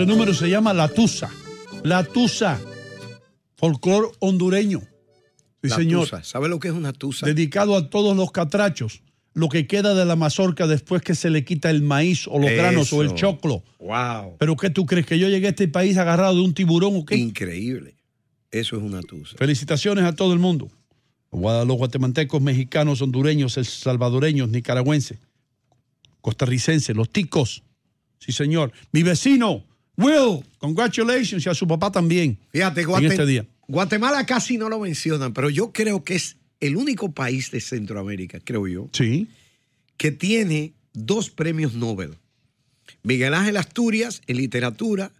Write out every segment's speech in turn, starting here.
Ese número se llama La Tusa. La Tusa. Folclor hondureño. Sí, La señor. tusa. ¿Sabe lo que es una tusa? Dedicado a todos los catrachos. Lo que queda de la mazorca después que se le quita el maíz o los granos o el choclo. Wow. ¿Pero qué tú crees? ¿Que yo llegué a este país agarrado de un tiburón o qué? Increíble. Eso es una tusa. Felicitaciones a todo el mundo. A los guatemaltecos, mexicanos, hondureños, salvadoreños, nicaragüenses, costarricenses, los ticos. Sí, señor. Mi vecino, Will, congratulations, y a su papá también. Fíjate, en este día. Guatemala casi no lo mencionan, pero yo creo que es el único país de Centroamérica, creo yo, Sí. que tiene dos premios Nobel. Miguel Ángel Asturias en literatura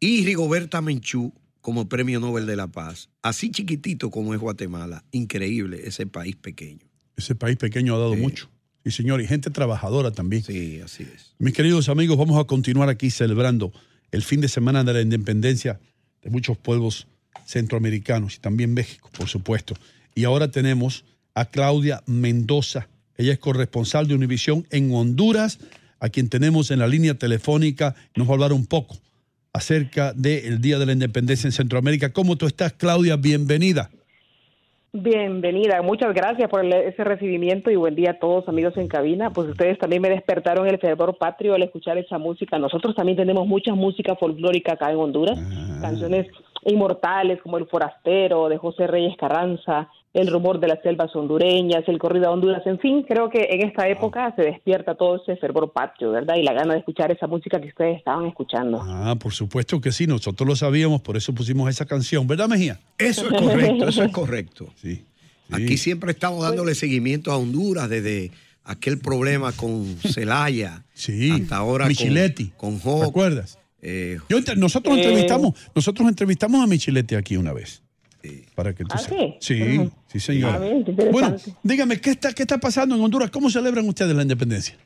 y Rigoberta Menchú como premio Nobel de la Paz. Así chiquitito como es Guatemala. Increíble ese país pequeño. Ese país pequeño ha dado mucho. Sí, señor, y gente trabajadora también. Sí, así es. Mis queridos amigos, vamos a continuar aquí celebrando el fin de semana de la independencia de muchos pueblos centroamericanos y también México, por supuesto. Y ahora tenemos a Claudia Mendoza. Ella es corresponsal de Univisión en Honduras, a quien tenemos en la línea telefónica. Nos va a hablar un poco acerca del Día de la Independencia en Centroamérica. ¿Cómo tú estás, Claudia? Bienvenida. Bienvenida, muchas gracias por el- ese recibimiento y buen día a todos amigos en cabina. Pues ustedes también me despertaron el fervor patrio al escuchar esa música. Nosotros también tenemos mucha música folclórica acá en Honduras, canciones inmortales como El Forastero de José Reyes Carranza, El Rumor de las Selvas Hondureñas, El Corrido a Honduras, en fin, creo que en esta época se despierta todo ese fervor patrio, ¿verdad? Y la gana de escuchar esa música que ustedes estaban escuchando. Ah, por supuesto que sí, nosotros lo sabíamos, por eso pusimos esa canción, ¿verdad, Mejía? Eso es correcto, eso es correcto. Sí. Aquí siempre estamos dándole seguimiento a Honduras desde aquel problema con Celaya Sí, hasta ahora con- Michiletti. con, Hawk. ¿Recuerdas? Eh, Yo nosotros Eh. entrevistamos, nosotros entrevistamos a Michilete aquí una vez. Para que tú ¿Ah, sepas. sí? Sí, señor. Bueno, dígame, ¿qué está, ¿qué está pasando en Honduras? ¿Cómo celebran ustedes la independencia?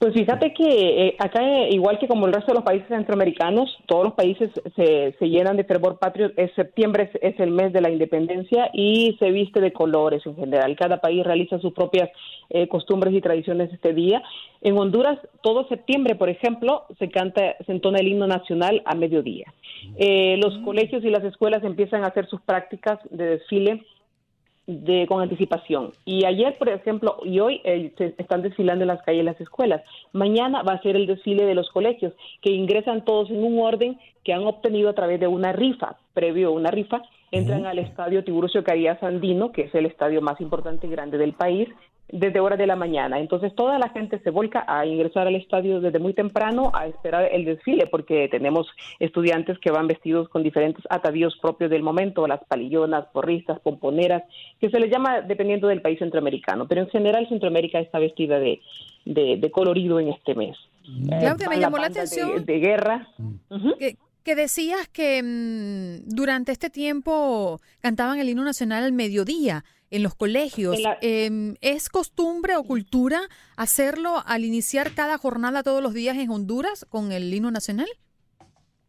Pues fíjate que eh, acá, eh, igual que como el resto de los países centroamericanos, todos los países se, se llenan de fervor patrio. Es septiembre es, es el mes de la independencia y se viste de colores en general. Cada país realiza sus propias eh, costumbres y tradiciones este día. En Honduras, todo septiembre, por ejemplo, se canta, se entona el himno nacional a mediodía. Eh, los colegios y las escuelas empiezan a hacer sus prácticas de desfile de, con anticipación. Y ayer, por ejemplo, y hoy eh, se están desfilando en las calles las escuelas. Mañana va a ser el desfile de los colegios, que ingresan todos en un orden que han obtenido a través de una rifa, previo a una rifa, entran al estadio Tiburcio Carías Andino, que es el estadio más importante y grande del país, desde horas de la mañana. Entonces toda la gente se volca a ingresar al estadio desde muy temprano a esperar el desfile, porque tenemos estudiantes que van vestidos con diferentes atavíos propios del momento, las palillonas, porristas, pomponeras, que se les llama dependiendo del país centroamericano, pero en general Centroamérica está vestida de, de, de colorido en este mes. Claudia, me van las llamó la atención De, guerra. que, que decías que mm, durante este tiempo cantaban el himno nacional al mediodía en los colegios. En la- Em, ¿Es costumbre o cultura hacerlo al iniciar cada jornada todos los días en Honduras con el himno nacional?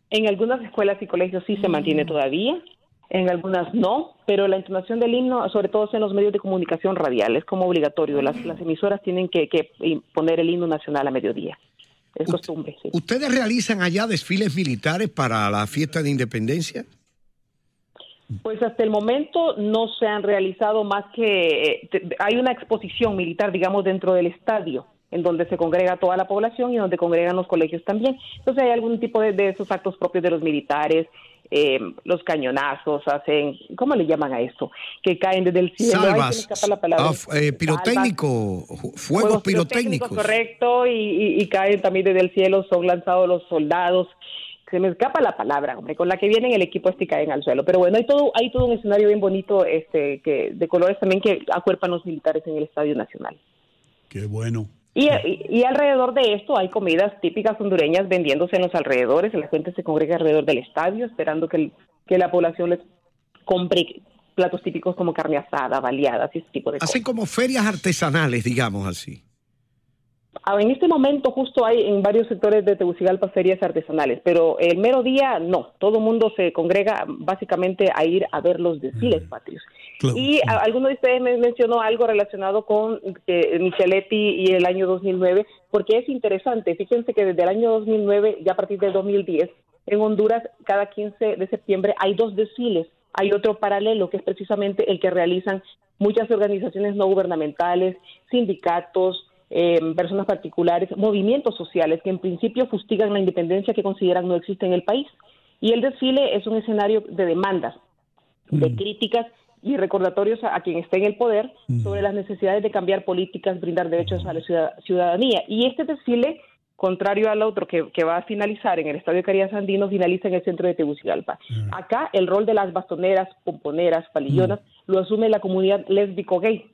En algunas escuelas y colegios sí se Mm. mantiene todavía, en algunas no, pero la entonación del himno, sobre todo en los medios de comunicación radial, es como obligatorio. Las, las emisoras tienen que, que poner el himno nacional a mediodía. Es costumbre, sí. ¿Ustedes realizan allá desfiles militares para la fiesta de independencia? Pues hasta el momento no se han realizado más que eh, hay una exposición militar, digamos, dentro del estadio, en donde se congrega toda la población y donde congregan los colegios también. Entonces hay algún tipo de, de esos actos propios de los militares, eh, los cañonazos, hacen, ¿cómo le llaman a esto? Que caen desde el cielo. Ay, Salvas, escapa la palabra. ah, eh, pirotécnico, fuegos pirotécnicos. Correcto, y, y- y caen también desde el cielo, son lanzados los soldados. Se me escapa la palabra, hombre, con la que vienen el equipo este y caen al suelo. Pero bueno, hay todo, hay todo un escenario bien bonito este, que, de colores también que acuerpan los militares en el Estadio Nacional. Qué bueno. Y, y, y alrededor de esto hay comidas típicas hondureñas vendiéndose en los alrededores. La gente se congrega alrededor del estadio esperando que, el- que la población les compre platos típicos como carne asada, baleadas y ese tipo de cosas. Hacen como ferias artesanales, digamos así. Ah, En este momento justo hay en varios sectores de Tegucigalpa ferias artesanales, pero el mero día no. Todo el mundo se congrega básicamente a ir a ver los desfiles patrios. Claro. Y a- alguno de ustedes me mencionó algo relacionado con eh, Micheletti y el año 2009, porque es interesante. Fíjense que desde el año 2009, ya a partir del 2010, en Honduras, cada 15 de septiembre hay dos desfiles. Hay otro paralelo, que es precisamente el que realizan muchas organizaciones no gubernamentales, sindicatos, eh, personas particulares, movimientos sociales que en principio fustigan la independencia que consideran no existe en el país. Y el desfile es un escenario de demandas, de críticas y recordatorios a, a quien esté en el poder sobre las necesidades de cambiar políticas, brindar derechos a la ciudad- ciudadanía. Y este desfile, contrario al otro que, que va a finalizar en el Estadio Carías Andino, finaliza en el centro de Tegucigalpa. Acá el rol de las bastoneras, pomponeras, palillonas, lo asume la comunidad lésbico-gay,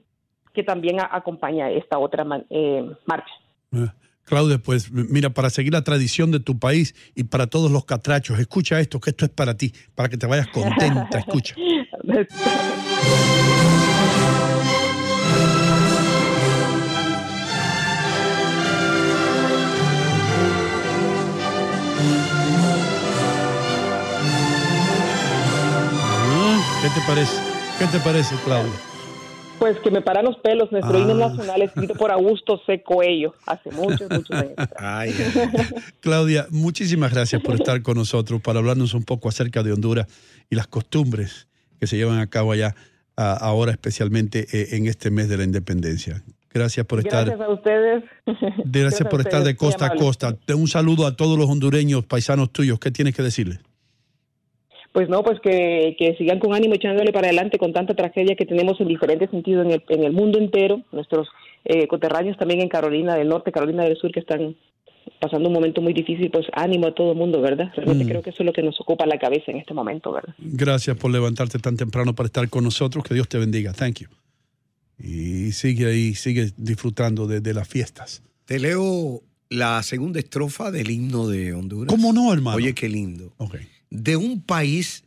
que también a- acompaña esta otra man- eh, marcha. Eh, Claudia, pues mira, para seguir la tradición de tu país y para todos los catrachos, escucha esto, que esto es para ti, para que te vayas contenta, escucha. ¿Qué te parece? ¿Qué te parece, Claudia? Pues que me paran los pelos, nuestro himno Ah. nacional escrito por Augusto C. Coello hace muchos, muchos años. Ay. Claudia, muchísimas gracias por estar con nosotros para hablarnos un poco acerca de Honduras y las costumbres que se llevan a cabo allá ahora, especialmente eh, en este mes de la independencia. Gracias por estar, Gracias a ustedes. gracias a por estar de costa a costa. Un saludo a todos los hondureños, paisanos tuyos. ¿Qué tienes que decirles? Pues no, pues que, que sigan con ánimo echándole para adelante con tanta tragedia que tenemos en diferentes sentidos en el, en el mundo entero. Nuestros eh, coterráneos también en Carolina del Norte, Carolina del Sur, que están pasando un momento muy difícil, pues ánimo a todo el mundo, ¿verdad? Realmente Mm. creo que eso es lo que nos ocupa la cabeza en este momento, ¿verdad? Gracias por levantarte tan temprano para estar con nosotros. Que Dios te bendiga. Thank you. Y sigue ahí, sigue disfrutando de, de las fiestas. Te leo la segunda estrofa del himno de Honduras. ¿Cómo no, hermano? Oye, qué lindo. Ok. De un país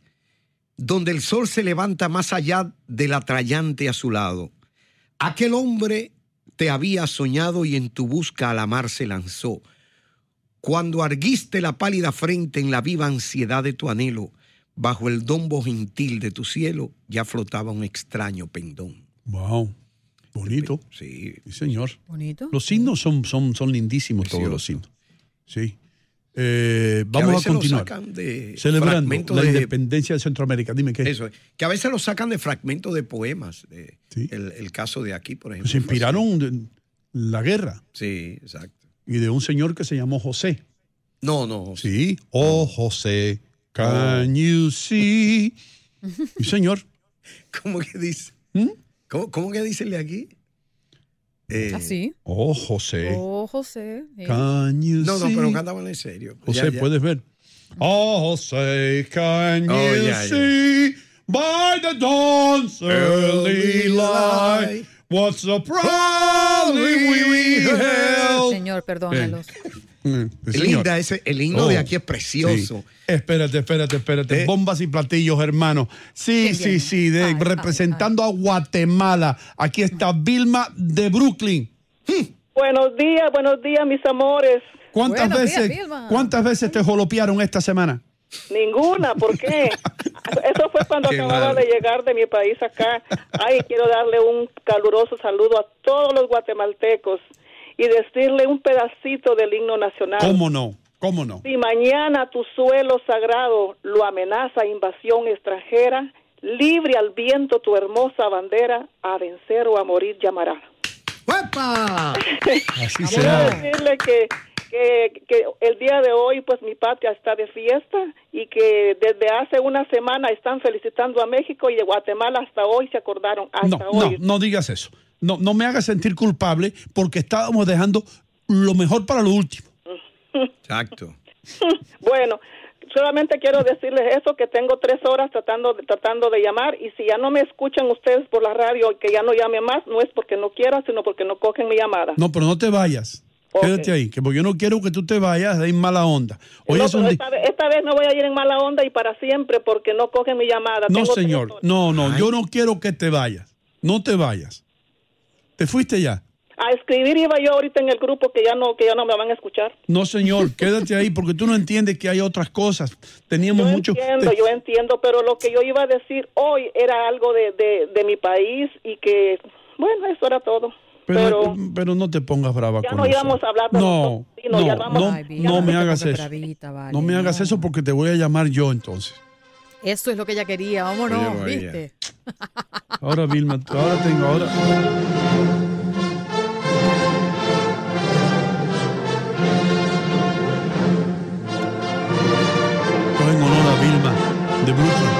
donde el sol se levanta más allá del atrayante a su lado. Aquel hombre te había soñado y en tu busca a la mar se lanzó. Cuando arguiste la pálida frente en la viva ansiedad de tu anhelo, bajo el dombo gentil de tu cielo ya flotaba un extraño pendón. Wow. Bonito. Sí, Sí, señor. Bonito. Los himnos son, son, son lindísimos todos los himnos. Sí. Eh, a vamos a, lo continuar. de Celebrando la de- independencia de Centroamérica. Dime qué. Eso es. Que a veces lo sacan de fragmentos de poemas. Sí. el, el caso de aquí, por ejemplo. Se inspiraron de la guerra Sí, exacto. y de un señor que se llamó José. No, no. Sí. Oh, José, can you see? Sí, señor. ¿Cómo que dice? ¿Mm? ¿Cómo, cómo que dice el de aquí? Eh, Así. Oh, José, Oh, José. you No, no, see? pero cantaban en serio. José, Ya, ya. puedes ver. Oh, José, can Oh, you ya, ya. see by the dawn's early light what so proudly we held? Señor, perdónalos. Mm. Linda, ese, el himno Oh, de aquí es precioso. sí. Espérate, espérate, espérate. Eh. Bombas y platillos, hermano. Sí, Qué sí, bien. sí. de- Ay, ay, representando a Guatemala. Aquí está Vilma de Brooklyn. Buenos días, buenos días, mis amores. ¿Cuántas Buenos veces, cuántas veces te jolopearon esta semana? Ninguna, ¿por qué? Eso fue cuando Qué acababa mal. de llegar de mi país acá. Ay, quiero darle un caluroso saludo a todos los guatemaltecos y decirle un pedacito del himno nacional. ¿Cómo no? ¿Cómo no? Si mañana tu suelo sagrado lo amenaza invasión extranjera, libre al viento tu hermosa bandera, a vencer o a morir llamará. ¡Uepa! Así Quiero será. decirle que, que, que el día de hoy, pues mi patria está de fiesta y que desde hace una semana están felicitando a México y de Guatemala hasta hoy se acordaron. Hasta No, no, hoy. no digas eso. No, no me hagas sentir culpable porque estábamos dejando lo mejor para lo último. Exacto. Bueno, solamente quiero decirles eso, que tengo tres horas tratando de, tratando de llamar y si ya no me escuchan ustedes por la radio y que ya no llame más, no es porque no quiera, sino porque no cogen mi llamada. No, pero no te vayas. Quédate ahí, que porque yo no quiero que tú te vayas de ahí mala onda. Hoy No, es un esta, vez, esta vez no voy a ir en mala onda y para siempre porque no cogen mi llamada. No, Tengo señor. No, no, yo no quiero que te vayas. No te vayas. ¿Te fuiste ya? a escribir iba yo ahorita en el grupo que ya no que ya no me van a escuchar. No, señor, quédate ahí porque tú no entiendes que hay otras cosas. Teníamos Yo mucho. entiendo, te- yo entiendo, pero lo que yo iba a decir hoy era algo de, de, de mi país y que, bueno, eso era todo. pero, Pero, pero no te pongas brava Ya con no nosotros. íbamos a hablar de No, sino no, ya vamos- no, Ay, no me hagas eso. bravita, vale, no me hagas no. eso porque te voy a llamar yo entonces. Eso es lo que ella quería, vámonos, ella. ¿viste? Ahora, Vilma, ahora tengo, ahora. Es en honor a Vilma de Brooklyn.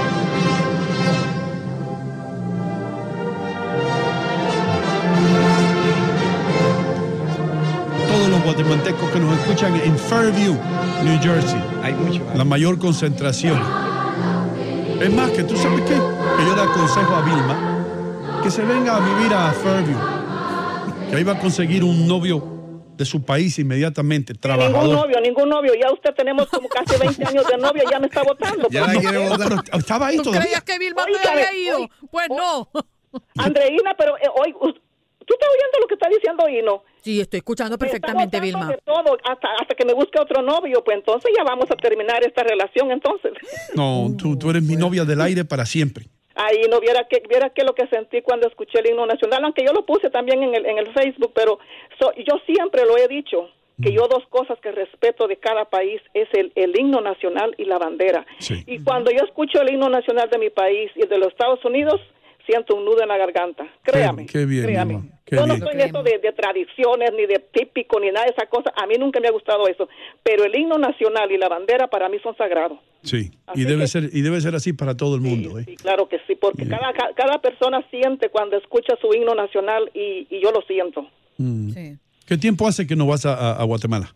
Todos los guatemaltecos que nos escuchan en Fairview, New Jersey Hay mucho. la mayor concentración. Es más, que tú sabes qué? Que yo le aconsejo a Vilma que se venga a vivir a Fairview. Que ahí va a conseguir un novio de su país inmediatamente, ningún trabajador. novio, ningún novio. Ya usted tenemos como casi 20 años de novio, ya me está votando. Ya la quiere No, votar. estaba ahí ¿Tú todavía. creías que Vilma Oye, te había ido? oye, Pues no. Andreina, pero eh, hoy, ¿tú estás oyendo lo que está diciendo Hino? Sí, estoy escuchando Me está perfectamente, votando Vilma. de todo, hasta, hasta que me busque otro novio, pues entonces ya vamos a terminar esta relación, entonces. No, tú, tú eres mi novia del aire para siempre. Ahí no viera que viera que lo que sentí cuando escuché el himno nacional, aunque yo lo puse también en el, en el Facebook, pero so- yo siempre lo he dicho que yo dos cosas que respeto de cada país es el, el himno nacional y la bandera. Sí. Y cuando yo escucho el himno nacional de mi país y el de los Estados Unidos, siento un nudo en la garganta. Créame. qué bien, créame. Qué yo no bien. soy de eso de, de tradiciones ni de típico ni nada de esa cosa. A mí nunca me ha gustado eso. Pero el himno nacional y la bandera para mí son sagrados. Sí, Así y debe que- ser y debe ser así para todo el mundo, Sí, ¿eh? claro que sí, porque Yeah. cada, ca- cada persona siente cuando escucha su himno nacional y, y yo lo siento. Mm. Sí. ¿Qué tiempo hace que no vas a, a- a Guatemala?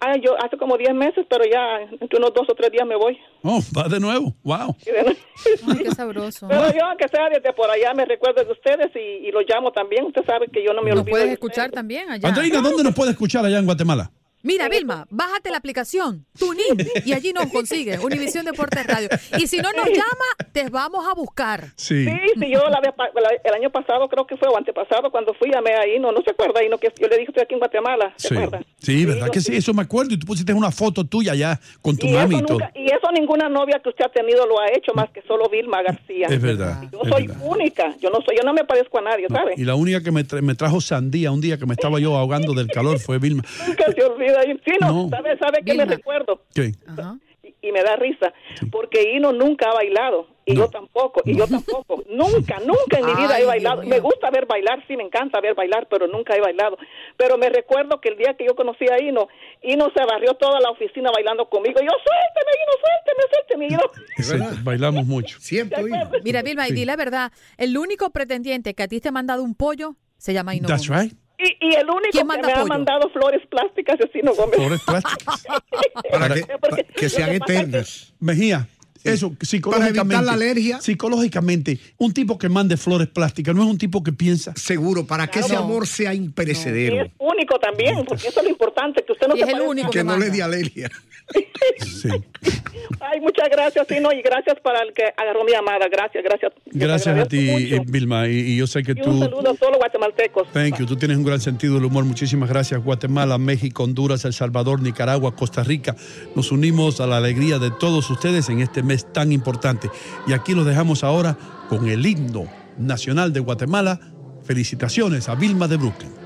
Ah, yo hace como 10 meses, pero ya entre unos dos o tres días me voy. Oh, va de nuevo. Wow. Ay, qué sabroso. pero yo, aunque sea desde por allá, me recuerdo de ustedes y, y los llamo también. Usted sabe que yo no me Nos olvido. puedes de escuchar ustedes. también allá. Andreina, ¿dónde nos puede escuchar allá en Guatemala? Mira, Vilma, bájate la aplicación TuneIn y allí nos consigues Univisión Deportes Radio. Y si no nos llama, te vamos a buscar. Sí. Sí, sí, yo la la- el año pasado creo que fue o antepasado cuando fui llamé ahí, no, no se acuerda ahí, no que yo le dije estoy aquí en Guatemala, ¿se Sí, acuerda? sí, ¿verdad yo- que sí? Eso me acuerdo. Y tú pusiste una foto tuya allá con tu Y mami y todo. nunca- y eso ninguna novia que usted ha tenido lo ha hecho más que solo Vilma García. Es verdad. Yo es soy verdad. única, yo no soy, yo no me parezco a nadie, ¿sabe? Y la única que me, tra- me trajo sandía un día que me estaba yo ahogando del calor fue Vilma. Nunca se olvida. Y- Sí, no, No. ¿sabe, sabe qué me recuerdo? Y, y me da risa, porque Hino nunca ha bailado, y No. yo tampoco, y yo tampoco. nunca, nunca en mi vida Ay, he bailado. Dios. Me gusta ver bailar, sí, me encanta ver bailar, pero nunca he bailado. Pero me recuerdo que el día que yo conocí a Hino, Hino se barrió toda la oficina bailando conmigo. Yo, suélteme, Hino, suélteme, suélteme. Y verdad. bailamos mucho. Cierto, ¿De hijo. acuerdo? Mira, Vilma, y di la verdad, el único pretendiente que a ti te ha mandado un pollo se llama Hino That's Gómez. right. Y, y el único ¿Quién que me ha mandado flores plásticas es Hino Gómez. Flores plásticas. Para que, sean eternas. Mejía, eso psicológicamente. evitar la alergia. Psicológicamente, un tipo que mande flores plásticas no es un tipo que piensa. Seguro, para que ese amor sea Y imperecedero. es único también, porque eso es lo importante, que usted no Y se es el único Que no le dé alergia. Sí. Ay, muchas gracias, Tino, y gracias para el que agarró mi llamada. Gracias, gracias. Gracias a ti, mucho. Vilma. Y, y yo sé que Y un tú. saludo a todos los guatemaltecos. Thank you. Tú tienes un gran sentido del humor. Muchísimas gracias. Guatemala, México, Honduras, El Salvador, Nicaragua, Costa Rica. Nos unimos a la alegría de todos ustedes en este mes tan importante. Y aquí los dejamos ahora con el himno nacional de Guatemala. Felicitaciones a Vilma de Brooklyn.